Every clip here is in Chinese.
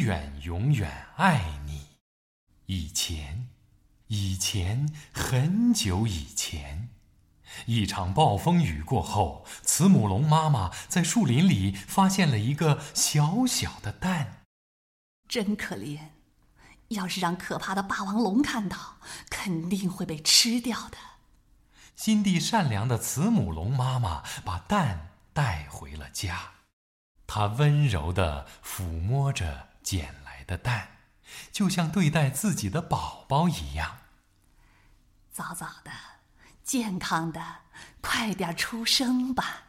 永远永远爱你。以前，以前，很久以前，一场暴风雨过后，慈母龙妈妈在树林里发现了一个小小的蛋。真可怜，要是让可怕的霸王龙看到，肯定会被吃掉的。心地善良的慈母龙妈妈把蛋带回了家，她温柔地抚摸着捡来的蛋。就像对待自己的宝宝一样。早早的，健康的，快点出生吧。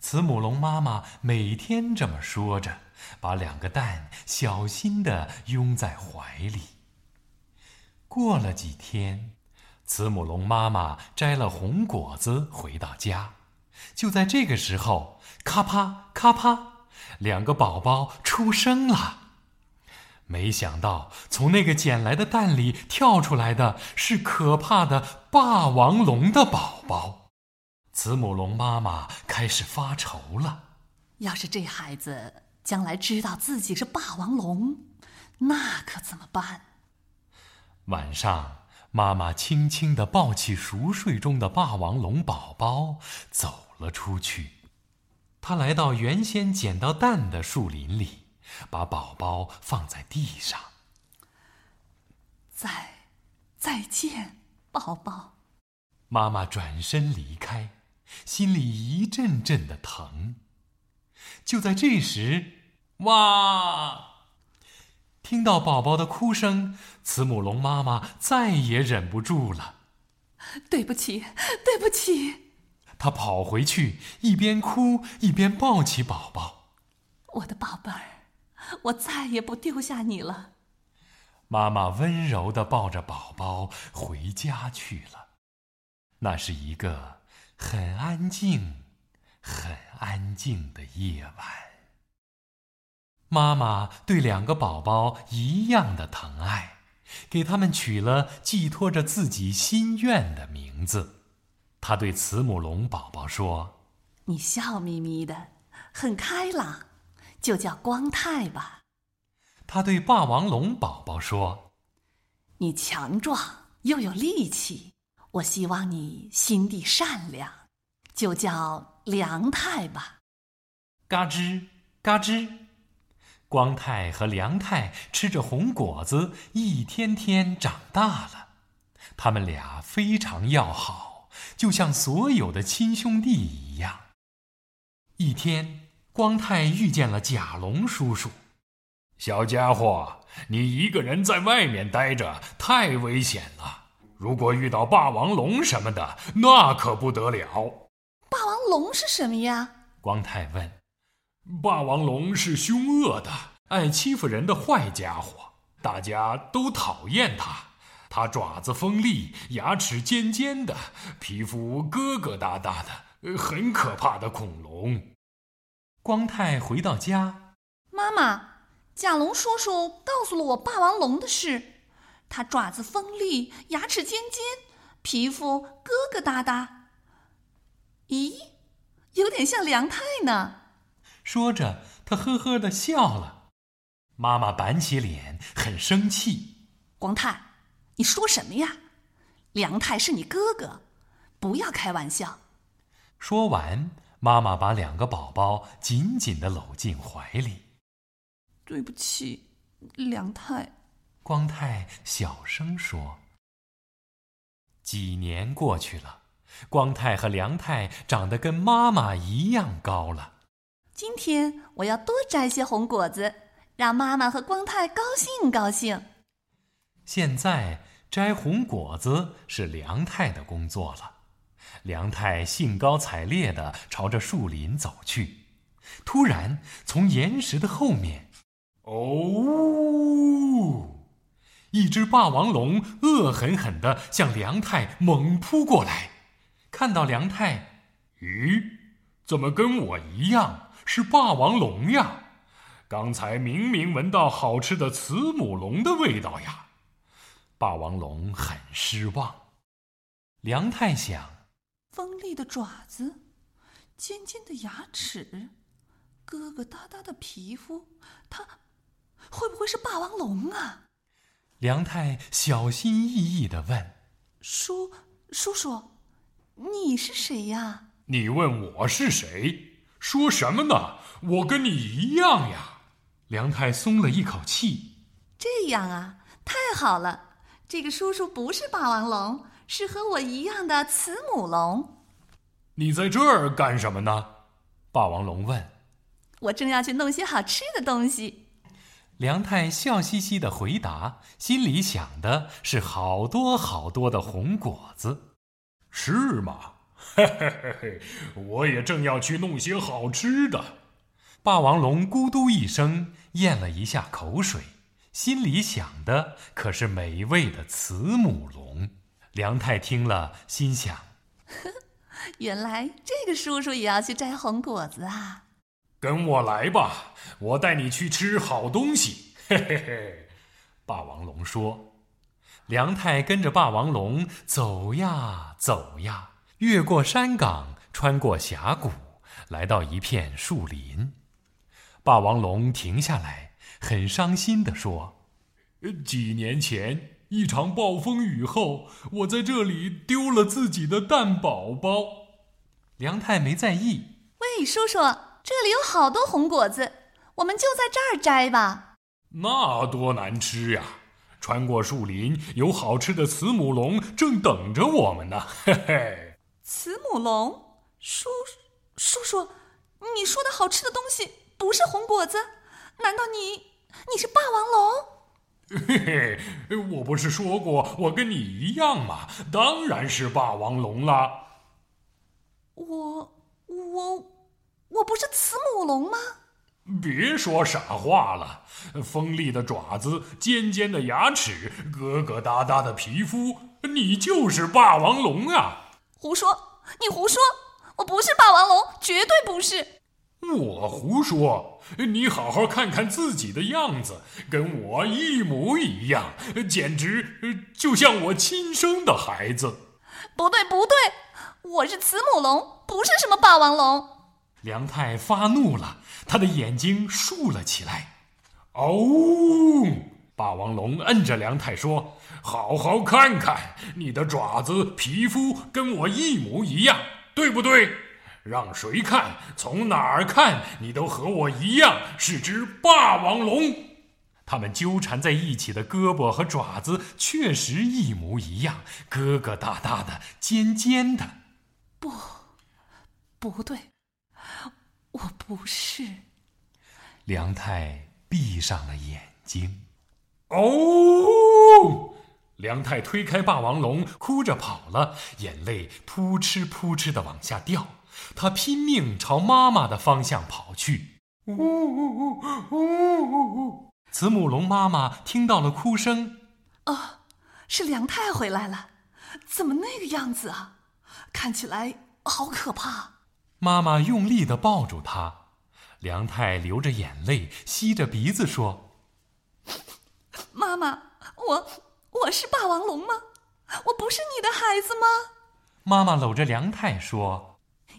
慈母龙妈妈每天这么说着，把两个蛋小心的拥在怀里。过了几天，慈母龙妈妈摘了红果子回到家，就在这个时候，咔啪咔啪，两个宝宝出生了。没想到，从那个捡来的蛋里跳出来的是可怕的霸王龙的宝宝。慈母龙妈妈开始发愁了：要是这孩子将来知道自己是霸王龙，那可怎么办？晚上，妈妈轻轻地抱起熟睡中的霸王龙宝宝，走了出去。她来到原先捡到蛋的树林里。把宝宝放在地上。再，再见，宝宝。妈妈转身离开，心里一阵阵的疼。就在这时，哇！听到宝宝的哭声，慈母龙妈妈再也忍不住了。对不起，对不起。她跑回去，一边哭一边抱起宝宝。我的宝贝儿。我再也不丢下你了。妈妈温柔的抱着宝宝回家去了。那是一个很安静、很安静的夜晚。妈妈对两个宝宝一样的疼爱，给他们取了寄托着自己心愿的名字。她对慈母龙宝宝说：“你笑眯眯的，很开朗。”就叫光太吧。他对霸王龙宝宝说：“你强壮又有力气，我希望你心地善良，就叫梁太吧。”嘎吱嘎吱，光太和梁太吃着红果子，一天天长大了。他们俩非常要好，就像所有的亲兄弟一样。一天。光太遇见了甲龙叔叔，小家伙，你一个人在外面待着太危险了。如果遇到霸王龙什么的，那可不得了。霸王龙是什么呀？光太问。霸王龙是凶恶的、爱欺负人的坏家伙，大家都讨厌它。它爪子锋利，牙齿尖尖的，皮肤疙疙瘩瘩的，很可怕的恐龙。光太回到家，妈妈，甲龙叔叔告诉了我霸王龙的事。它爪子锋利，牙齿尖尖，皮肤疙疙瘩瘩。咦，有点像梁太呢。说着，他呵呵的笑了。妈妈板起脸，很生气。光太，你说什么呀？梁太是你哥哥，不要开玩笑。说完。妈妈把两个宝宝紧紧的搂进怀里。对不起，梁太。光太小声说。几年过去了，光太和梁太长得跟妈妈一样高了。今天我要多摘些红果子，让妈妈和光太高兴高兴。现在摘红果子是梁太的工作了。梁太兴高采烈地朝着树林走去，突然从岩石的后面，哦，一只霸王龙恶狠狠地向梁太猛扑过来。看到梁太，咦，怎么跟我一样是霸王龙呀？刚才明明闻到好吃的慈母龙的味道呀！霸王龙很失望。梁太想。锋利的爪子，尖尖的牙齿，疙疙瘩瘩的皮肤，它，会不会是霸王龙啊？梁太小心翼翼地问：“叔叔叔，你是谁呀？”你问我是谁？说什么呢？我跟你一样呀。梁太松了一口气。这样啊，太好了。这个叔叔不是霸王龙，是和我一样的慈母龙。你在这儿干什么呢？霸王龙问。我正要去弄些好吃的东西。梁太笑嘻嘻的回答，心里想的是好多好多的红果子。是吗？嘿嘿嘿嘿，我也正要去弄些好吃的。霸王龙咕嘟一声咽了一下口水，心里想的可是美味的慈母龙。梁太听了，心想：呵，原来这个叔叔也要去摘红果子啊！跟我来吧，我带你去吃好东西。嘿嘿嘿，霸王龙说。梁太跟着霸王龙走呀走呀。越过山岗，穿过峡谷，来到一片树林。霸王龙停下来，很伤心地说：“几年前一场暴风雨后，我在这里丢了自己的蛋宝宝。”梁太没在意。喂，叔叔，这里有好多红果子，我们就在这儿摘吧。那多难吃呀！穿过树林，有好吃的慈母龙正等着我们呢。嘿嘿。慈母龙，叔叔叔，你说的好吃的东西不是红果子？难道你你是霸王龙？嘿嘿，我不是说过我跟你一样吗？当然是霸王龙啦。我我我不是慈母龙吗？别说傻话了，锋利的爪子，尖尖的牙齿，疙疙瘩瘩的皮肤，你就是霸王龙啊！胡说！你胡说！我不是霸王龙，绝对不是。我胡说！你好好看看自己的样子，跟我一模一样，简直就像我亲生的孩子。不对，不对，我是慈母龙，不是什么霸王龙。梁太发怒了，他的眼睛竖了起来。哦！霸王龙摁着梁太说：“好好看看，你的爪子、皮肤跟我一模一样，对不对？让谁看，从哪儿看，你都和我一样是只霸王龙。他们纠缠在一起的胳膊和爪子确实一模一样，疙疙瘩瘩的，尖尖的。不，不对，我不是。”梁太闭上了眼睛。哦！梁太推开霸王龙，哭着跑了，眼泪扑哧扑哧的往下掉。他拼命朝妈妈的方向跑去。呜呜呜呜呜！慈母龙妈妈听到了哭声，啊，是梁太回来了，怎么那个样子啊？看起来好可怕。妈妈用力的抱住他，梁太流着眼泪，吸着鼻子说。妈妈，我我是霸王龙吗？我不是你的孩子吗？妈妈搂着梁太说：“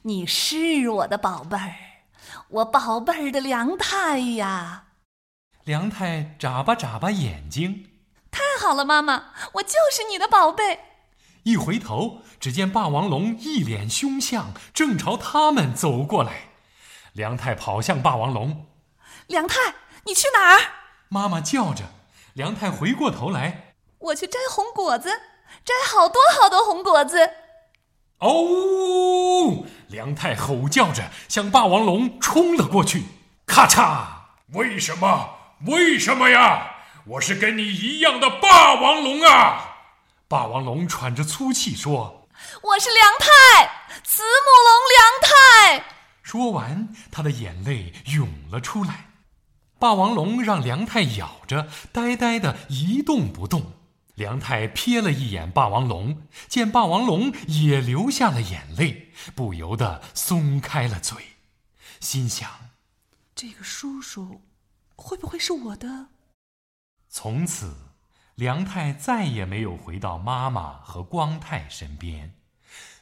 你是我的宝贝儿，我宝贝儿的梁太呀。”梁太眨巴眨巴眼睛，太好了，妈妈，我就是你的宝贝。一回头，只见霸王龙一脸凶相，正朝他们走过来。梁太跑向霸王龙：“梁太，你去哪儿？”妈妈叫着。梁太回过头来，我去摘红果子，摘好多好多红果子。哦！梁太吼叫着向霸王龙冲了过去，咔嚓！为什么？为什么呀？我是跟你一样的霸王龙啊！霸王龙喘着粗气说：“我是梁太，慈母龙梁太。”说完，他的眼泪涌了出来。霸王龙让梁太咬着，呆呆的一动不动。梁太瞥了一眼霸王龙，见霸王龙也流下了眼泪，不由得松开了嘴，心想：这个叔叔会不会是我的？从此，梁太再也没有回到妈妈和光太身边。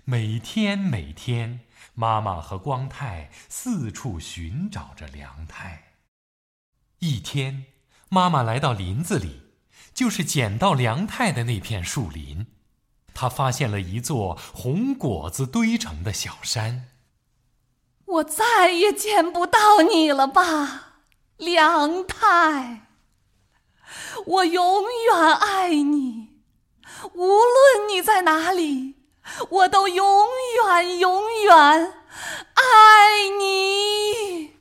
每天每天，妈妈和光太四处寻找着梁太。一天，妈妈来到林子里，就是捡到梁太的那片树林。他发现了一座红果子堆成的小山。我再也见不到你了吧，梁太。我永远爱你，无论你在哪里，我都永远永远爱你。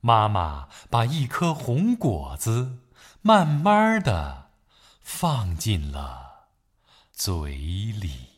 妈妈把一颗红果子慢慢的放进了嘴里。